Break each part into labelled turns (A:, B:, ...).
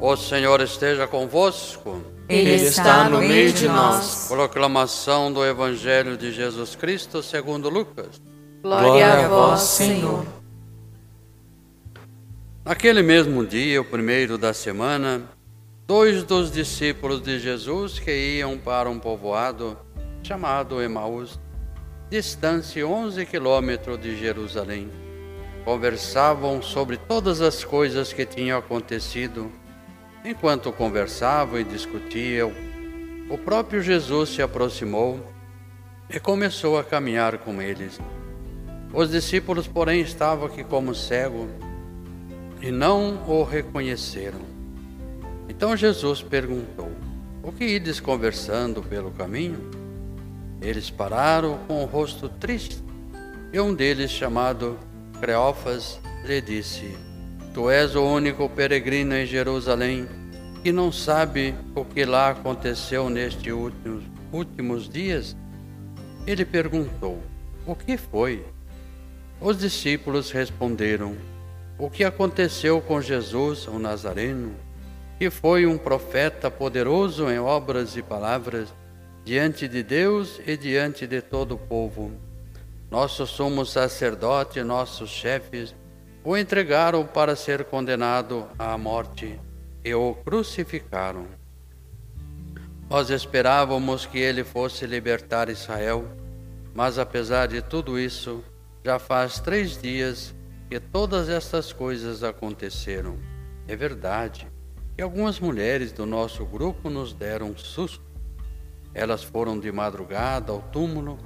A: O Senhor esteja convosco.
B: Ele está no meio de nós.
A: Proclamação do Evangelho de Jesus Cristo segundo Lucas.
B: Glória a vós, Senhor.
A: Naquele mesmo dia, o primeiro da semana, dois dos discípulos de Jesus que iam para um povoado chamado Emaús, distante 11 quilômetros de Jerusalém, conversavam sobre todas as coisas que tinham acontecido Enquanto conversavam e discutiam, o próprio Jesus se aproximou e começou a caminhar com eles. Os discípulos, porém, estavam aqui como cegos e não o reconheceram. Então Jesus perguntou: O que ides conversando pelo caminho? Eles pararam com o rosto triste, e um deles, chamado Creófas, lhe disse: Tu és o único peregrino em Jerusalém que não sabe o que lá aconteceu nestes últimos, últimos dias? Ele perguntou: O que foi? Os discípulos responderam: O que aconteceu com Jesus, o Nazareno, que foi um profeta poderoso em obras e palavras diante de Deus e diante de todo o povo. Nosso sumo sacerdote nossos chefes o entregaram para ser condenado à morte e o crucificaram. Nós esperávamos que ele fosse libertar Israel, mas apesar de tudo isso, já faz três dias que todas estas coisas aconteceram. É verdade que algumas mulheres do nosso grupo nos deram susto. Elas foram de madrugada ao túmulo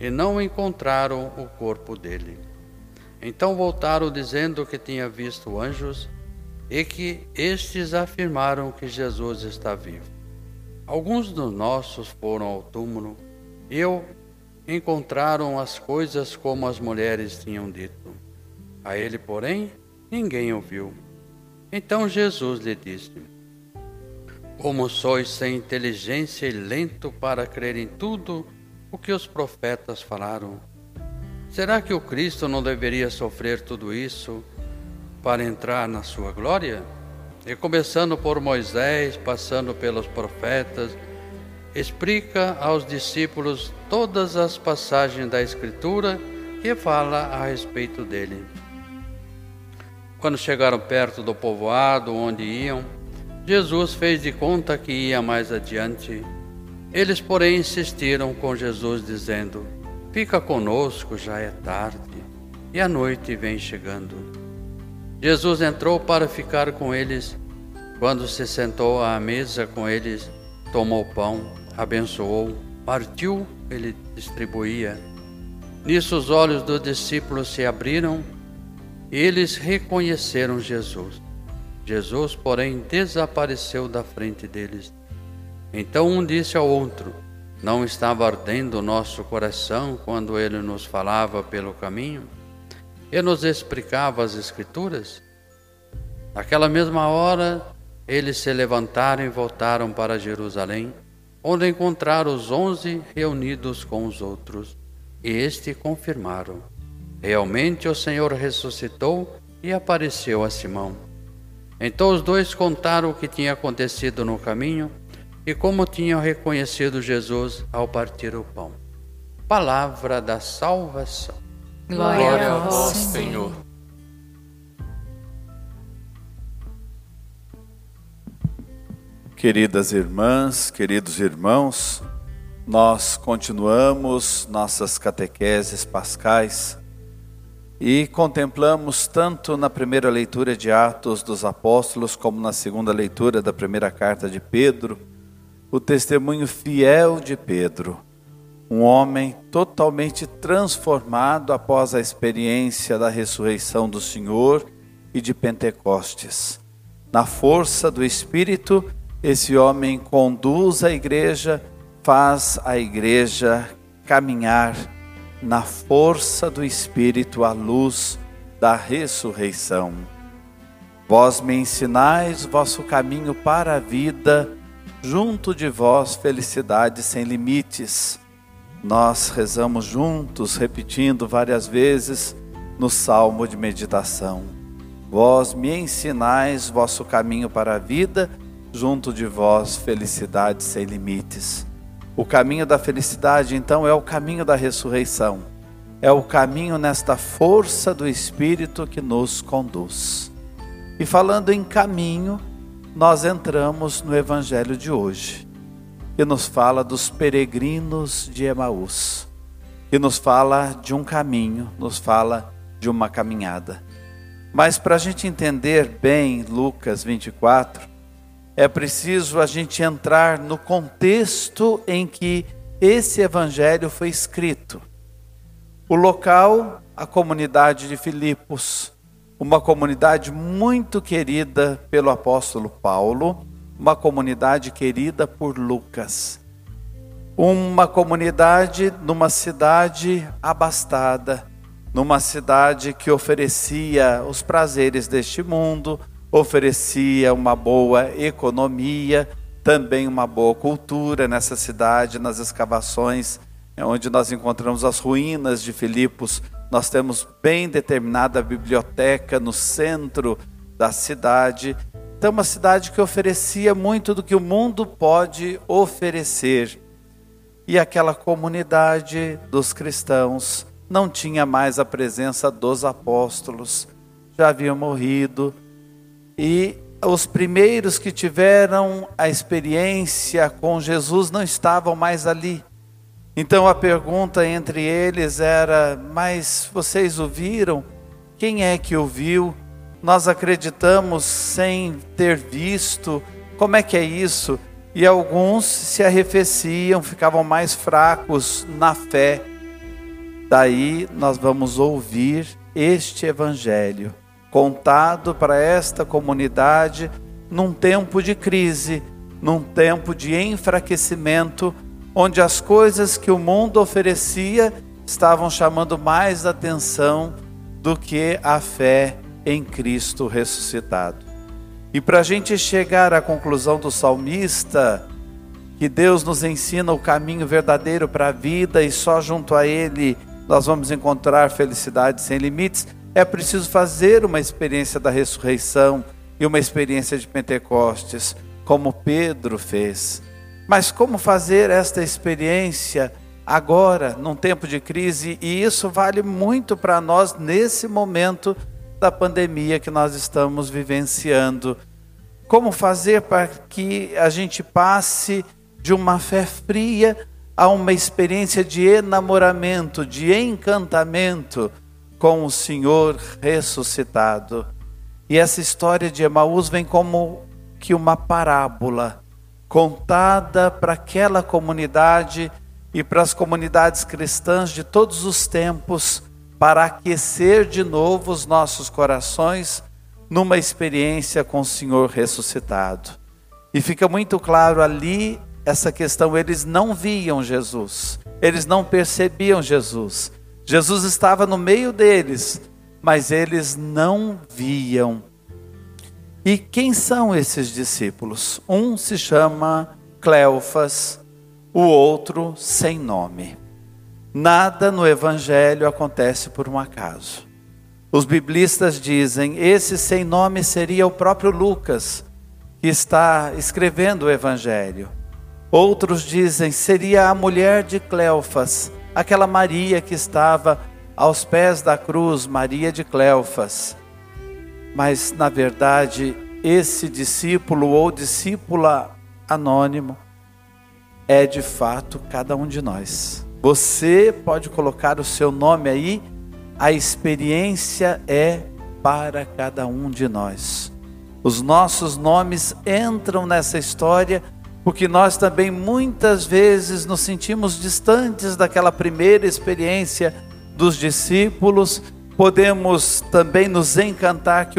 A: e não encontraram o corpo dele. Então voltaram dizendo que tinha visto anjos e que estes afirmaram que Jesus está vivo. Alguns dos nossos foram ao túmulo e encontraram as coisas como as mulheres tinham dito. A ele, porém, ninguém ouviu. Então Jesus lhe disse: Como sois sem inteligência e lento para crer em tudo o que os profetas falaram, Será que o Cristo não deveria sofrer tudo isso para entrar na sua glória? E começando por Moisés, passando pelos profetas, explica aos discípulos todas as passagens da Escritura que fala a respeito dele. Quando chegaram perto do povoado onde iam, Jesus fez de conta que ia mais adiante. Eles, porém, insistiram com Jesus, dizendo: Fica conosco, já é tarde, e a noite vem chegando. Jesus entrou para ficar com eles. Quando se sentou à mesa com eles, tomou pão, abençoou, partiu, ele distribuía. Nisso os olhos dos discípulos se abriram e eles reconheceram Jesus. Jesus, porém, desapareceu da frente deles. Então um disse ao outro: não estava ardendo o nosso coração quando ele nos falava pelo caminho e nos explicava as Escrituras? Naquela mesma hora, eles se levantaram e voltaram para Jerusalém, onde encontraram os onze reunidos com os outros, e este confirmaram: Realmente o Senhor ressuscitou e apareceu a Simão. Então os dois contaram o que tinha acontecido no caminho e como tinham reconhecido Jesus ao partir o pão. Palavra da salvação.
B: Glória a vós, Senhor.
C: Queridas irmãs, queridos irmãos, nós continuamos nossas catequeses pascais e contemplamos tanto na primeira leitura de Atos dos Apóstolos como na segunda leitura da primeira carta de Pedro o testemunho fiel de Pedro, um homem totalmente transformado após a experiência da ressurreição do Senhor e de Pentecostes. Na força do Espírito, esse homem conduz a igreja, faz a igreja caminhar na força do Espírito à luz da ressurreição. Vós me ensinais vosso caminho para a vida junto de vós felicidade sem limites. Nós rezamos juntos, repetindo várias vezes no salmo de meditação. Vós me ensinais vosso caminho para a vida, junto de vós felicidade sem limites. O caminho da felicidade, então, é o caminho da ressurreição. É o caminho nesta força do Espírito que nos conduz. E falando em caminho, nós entramos no Evangelho de hoje, que nos fala dos peregrinos de Emaús, que nos fala de um caminho, nos fala de uma caminhada. Mas para a gente entender bem Lucas 24, é preciso a gente entrar no contexto em que esse evangelho foi escrito. O local, a comunidade de Filipos, uma comunidade muito querida pelo apóstolo Paulo, uma comunidade querida por Lucas. Uma comunidade numa cidade abastada, numa cidade que oferecia os prazeres deste mundo, oferecia uma boa economia, também uma boa cultura nessa cidade, nas escavações é onde nós encontramos as ruínas de Filipos. Nós temos bem determinada biblioteca no centro da cidade. Então, uma cidade que oferecia muito do que o mundo pode oferecer. E aquela comunidade dos cristãos não tinha mais a presença dos apóstolos, já haviam morrido, e os primeiros que tiveram a experiência com Jesus não estavam mais ali. Então a pergunta entre eles era: Mas vocês ouviram? Quem é que ouviu? Nós acreditamos sem ter visto. Como é que é isso? E alguns se arrefeciam, ficavam mais fracos na fé. Daí nós vamos ouvir este evangelho contado para esta comunidade num tempo de crise, num tempo de enfraquecimento, onde as coisas que o mundo oferecia estavam chamando mais atenção do que a fé em Cristo ressuscitado. E para a gente chegar à conclusão do salmista, que Deus nos ensina o caminho verdadeiro para a vida e só junto a Ele nós vamos encontrar felicidade sem limites, é preciso fazer uma experiência da ressurreição e uma experiência de Pentecostes, como Pedro fez. Mas como fazer esta experiência agora, num tempo de crise? E isso vale muito para nós nesse momento da pandemia que nós estamos vivenciando. Como fazer para que a gente passe de uma fé fria há uma experiência de enamoramento, de encantamento com o Senhor ressuscitado. E essa história de Emaús vem como que uma parábola contada para aquela comunidade e para as comunidades cristãs de todos os tempos, para aquecer de novo os nossos corações numa experiência com o Senhor ressuscitado. E fica muito claro ali essa questão, eles não viam Jesus, eles não percebiam Jesus. Jesus estava no meio deles, mas eles não viam. E quem são esses discípulos? Um se chama Cleofas, o outro sem nome. Nada no Evangelho acontece por um acaso. Os biblistas dizem: esse sem nome seria o próprio Lucas, que está escrevendo o Evangelho. Outros dizem seria a mulher de Cleofas, aquela Maria que estava aos pés da cruz, Maria de Cleofas. Mas na verdade, esse discípulo ou discípula anônimo é de fato cada um de nós. Você pode colocar o seu nome aí, a experiência é para cada um de nós. Os nossos nomes entram nessa história porque nós também muitas vezes nos sentimos distantes daquela primeira experiência dos discípulos, podemos também nos encantar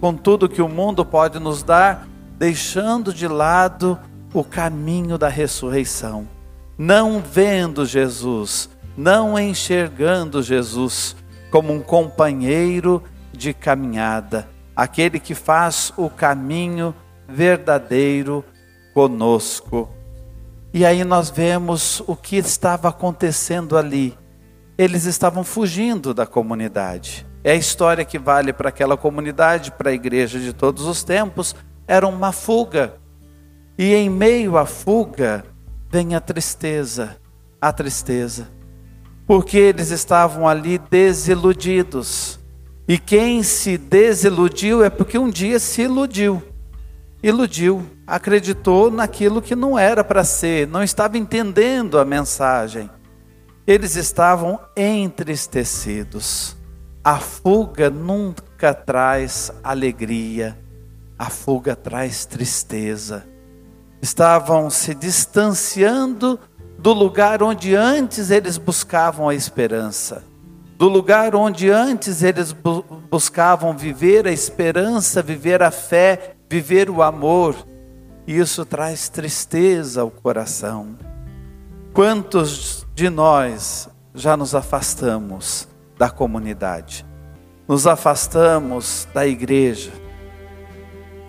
C: com tudo que o mundo pode nos dar, deixando de lado o caminho da ressurreição, não vendo Jesus, não enxergando Jesus como um companheiro de caminhada, aquele que faz o caminho verdadeiro conosco. E aí nós vemos o que estava acontecendo ali. Eles estavam fugindo da comunidade. É a história que vale para aquela comunidade, para a igreja de todos os tempos. Era uma fuga. E em meio à fuga vem a tristeza, a tristeza. Porque eles estavam ali desiludidos. E quem se desiludiu é porque um dia se iludiu. Iludiu, acreditou naquilo que não era para ser, não estava entendendo a mensagem. Eles estavam entristecidos. A fuga nunca traz alegria, a fuga traz tristeza. Estavam se distanciando do lugar onde antes eles buscavam a esperança, do lugar onde antes eles bu buscavam viver a esperança, viver a fé, viver o amor. Isso traz tristeza ao coração. Quantos de nós já nos afastamos da comunidade. Nos afastamos da igreja.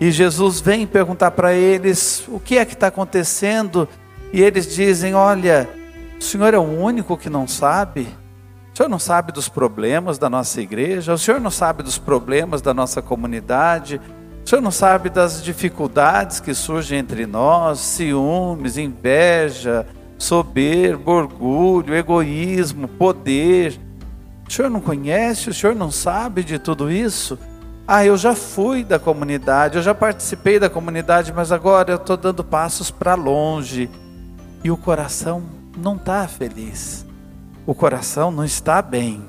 C: E Jesus vem perguntar para eles o que é que está acontecendo. E eles dizem: Olha, o Senhor é o único que não sabe. O Senhor não sabe dos problemas da nossa igreja. O Senhor não sabe dos problemas da nossa comunidade. O Senhor não sabe das dificuldades que surgem entre nós, ciúmes, inveja, soberba, orgulho, egoísmo, poder o senhor não conhece, o senhor não sabe de tudo isso? Ah, eu já fui da comunidade, eu já participei da comunidade, mas agora eu estou dando passos para longe. E o coração não está feliz. O coração não está bem.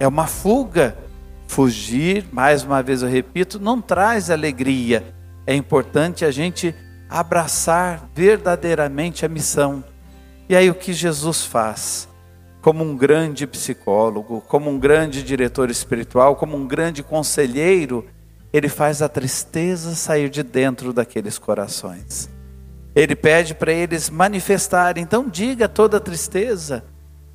C: É uma fuga. Fugir, mais uma vez eu repito, não traz alegria. É importante a gente abraçar verdadeiramente a missão. E aí o que Jesus faz? como um grande psicólogo, como um grande diretor espiritual, como um grande conselheiro, ele faz a tristeza sair de dentro daqueles corações. Ele pede para eles manifestarem, então diga toda a tristeza,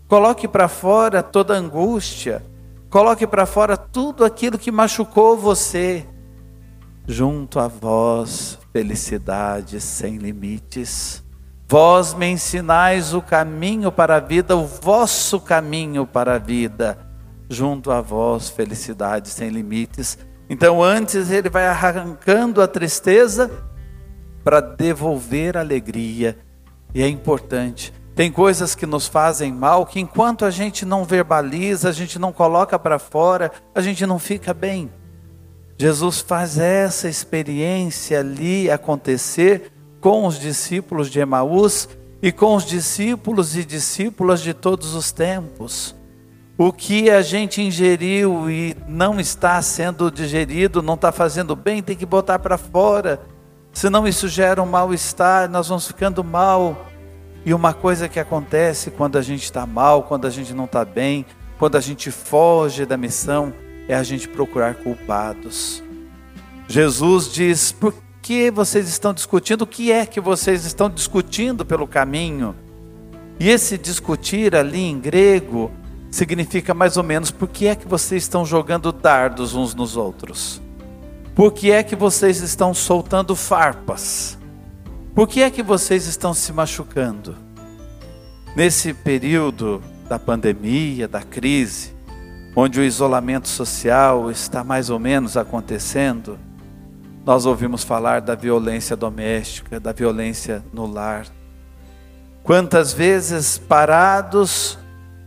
C: coloque para fora toda a angústia, coloque para fora tudo aquilo que machucou você. Junto a vós, felicidade sem limites. Vós me ensinais o caminho para a vida, o vosso caminho para a vida. Junto a vós, felicidade sem limites. Então, antes ele vai arrancando a tristeza para devolver a alegria. E é importante. Tem coisas que nos fazem mal que enquanto a gente não verbaliza, a gente não coloca para fora, a gente não fica bem. Jesus faz essa experiência ali acontecer com os discípulos de Emaús e com os discípulos e discípulas de todos os tempos. O que a gente ingeriu e não está sendo digerido, não está fazendo bem, tem que botar para fora. Senão isso gera um mal-estar, nós vamos ficando mal. E uma coisa que acontece quando a gente está mal, quando a gente não está bem, quando a gente foge da missão, é a gente procurar culpados. Jesus diz: por que vocês estão discutindo? O que é que vocês estão discutindo pelo caminho? E esse discutir ali em grego significa mais ou menos por que é que vocês estão jogando dardos uns nos outros? Por que é que vocês estão soltando farpas? Por que é que vocês estão se machucando? Nesse período da pandemia, da crise, onde o isolamento social está mais ou menos acontecendo, nós ouvimos falar da violência doméstica, da violência no lar. Quantas vezes parados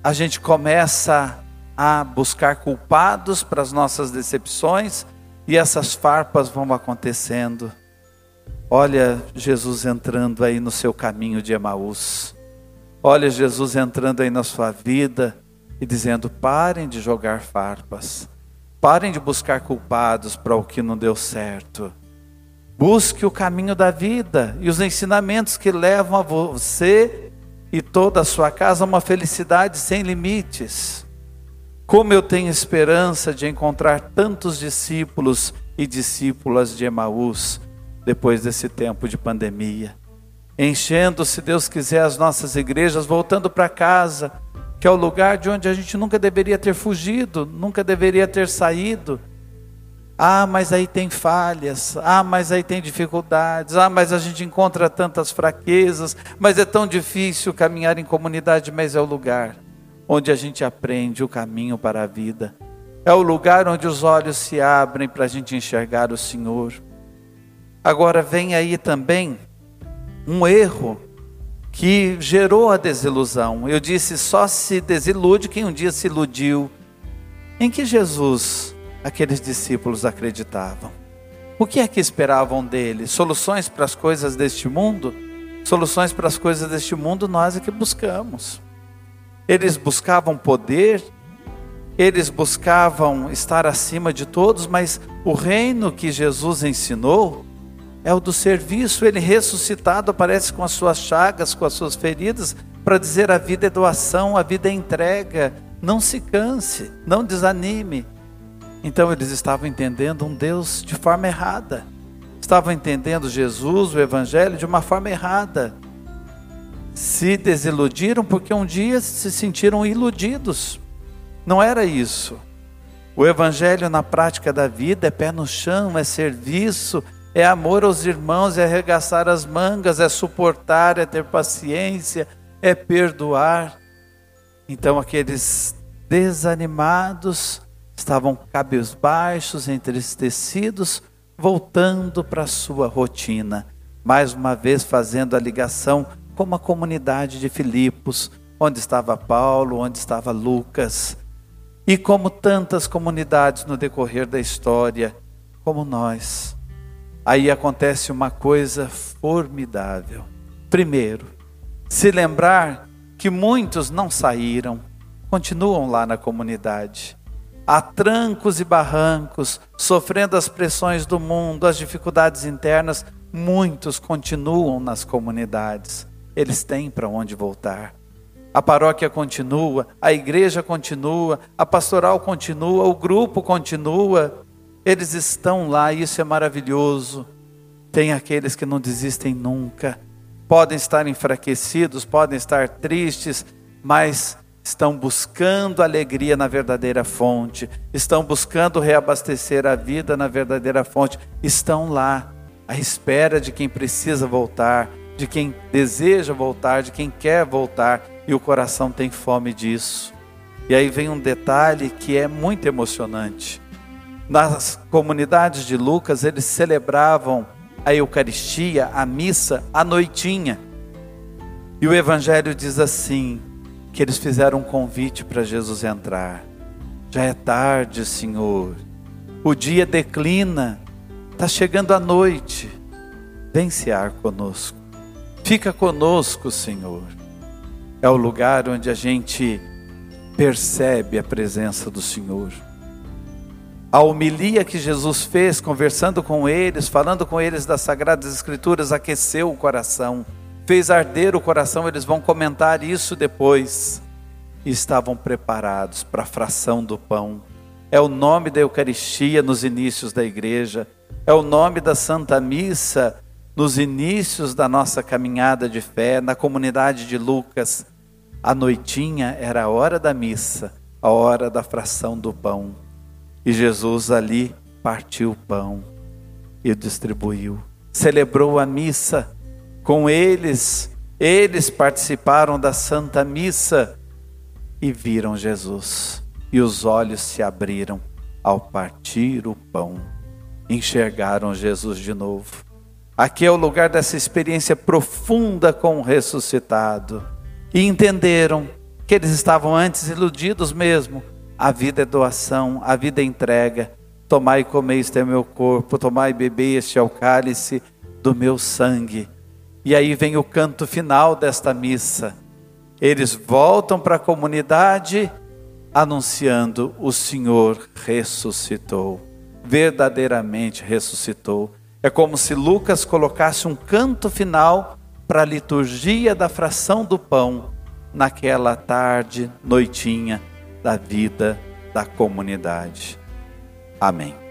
C: a gente começa a buscar culpados para as nossas decepções e essas farpas vão acontecendo. Olha Jesus entrando aí no seu caminho de Emaús. Olha Jesus entrando aí na sua vida e dizendo: parem de jogar farpas. Parem de buscar culpados para o que não deu certo. Busque o caminho da vida e os ensinamentos que levam a você e toda a sua casa a uma felicidade sem limites. Como eu tenho esperança de encontrar tantos discípulos e discípulas de Emaús depois desse tempo de pandemia. Enchendo, se Deus quiser, as nossas igrejas, voltando para casa, que é o lugar de onde a gente nunca deveria ter fugido, nunca deveria ter saído. Ah, mas aí tem falhas, ah, mas aí tem dificuldades, ah, mas a gente encontra tantas fraquezas, mas é tão difícil caminhar em comunidade, mas é o lugar onde a gente aprende o caminho para a vida. é o lugar onde os olhos se abrem para a gente enxergar o Senhor. Agora vem aí também um erro que gerou a desilusão. Eu disse: só se desilude quem um dia se iludiu. Em que Jesus aqueles discípulos acreditavam? O que é que esperavam dele? Soluções para as coisas deste mundo? Soluções para as coisas deste mundo nós é que buscamos. Eles buscavam poder, eles buscavam estar acima de todos, mas o reino que Jesus ensinou é o do serviço. Ele ressuscitado aparece com as suas chagas, com as suas feridas, para dizer a vida é doação, a vida é entrega. Não se canse, não desanime. Então eles estavam entendendo um Deus de forma errada. Estavam entendendo Jesus, o Evangelho, de uma forma errada. Se desiludiram porque um dia se sentiram iludidos. Não era isso. O Evangelho na prática da vida é pé no chão, é serviço, é amor aos irmãos, é arregaçar as mangas, é suportar, é ter paciência, é perdoar. Então aqueles desanimados estavam cabisbaixos, entristecidos, voltando para sua rotina, mais uma vez fazendo a ligação com a comunidade de Filipos, onde estava Paulo, onde estava Lucas, e como tantas comunidades no decorrer da história, como nós aí acontece uma coisa formidável. Primeiro, se lembrar que muitos não saíram, continuam lá na comunidade, a trancos e barrancos, sofrendo as pressões do mundo, as dificuldades internas, muitos continuam nas comunidades. Eles têm para onde voltar. A paróquia continua, a igreja continua, a pastoral continua, o grupo continua, eles estão lá, isso é maravilhoso. Tem aqueles que não desistem nunca. Podem estar enfraquecidos, podem estar tristes, mas estão buscando alegria na verdadeira fonte, estão buscando reabastecer a vida na verdadeira fonte, estão lá à espera de quem precisa voltar, de quem deseja voltar, de quem quer voltar, e o coração tem fome disso. E aí vem um detalhe que é muito emocionante. Nas comunidades de Lucas, eles celebravam a Eucaristia, a missa, à noitinha. E o Evangelho diz assim: que eles fizeram um convite para Jesus entrar. Já é tarde, Senhor. O dia declina, está chegando a noite. Vem cear conosco. Fica conosco, Senhor. É o lugar onde a gente percebe a presença do Senhor a homilia que Jesus fez, conversando com eles, falando com eles das Sagradas Escrituras, aqueceu o coração, fez arder o coração. Eles vão comentar isso depois. E estavam preparados para a fração do pão. É o nome da Eucaristia nos inícios da igreja, é o nome da Santa Missa nos inícios da nossa caminhada de fé, na comunidade de Lucas. A noitinha era a hora da missa, a hora da fração do pão. E Jesus ali partiu o pão e distribuiu. Celebrou a missa com eles. Eles participaram da Santa Missa e viram Jesus. E os olhos se abriram ao partir o pão. Enxergaram Jesus de novo. Aqui é o lugar dessa experiência profunda com o ressuscitado. E entenderam que eles estavam antes iludidos mesmo, a vida é doação, a vida é entrega. Tomai e comei, este é meu corpo, tomai e bebei, este é o cálice do meu sangue. E aí vem o canto final desta missa. Eles voltam para a comunidade anunciando: o Senhor ressuscitou, verdadeiramente ressuscitou. É como se Lucas colocasse um canto final para a liturgia da fração do pão naquela tarde, noitinha da vida da comunidade. Amém.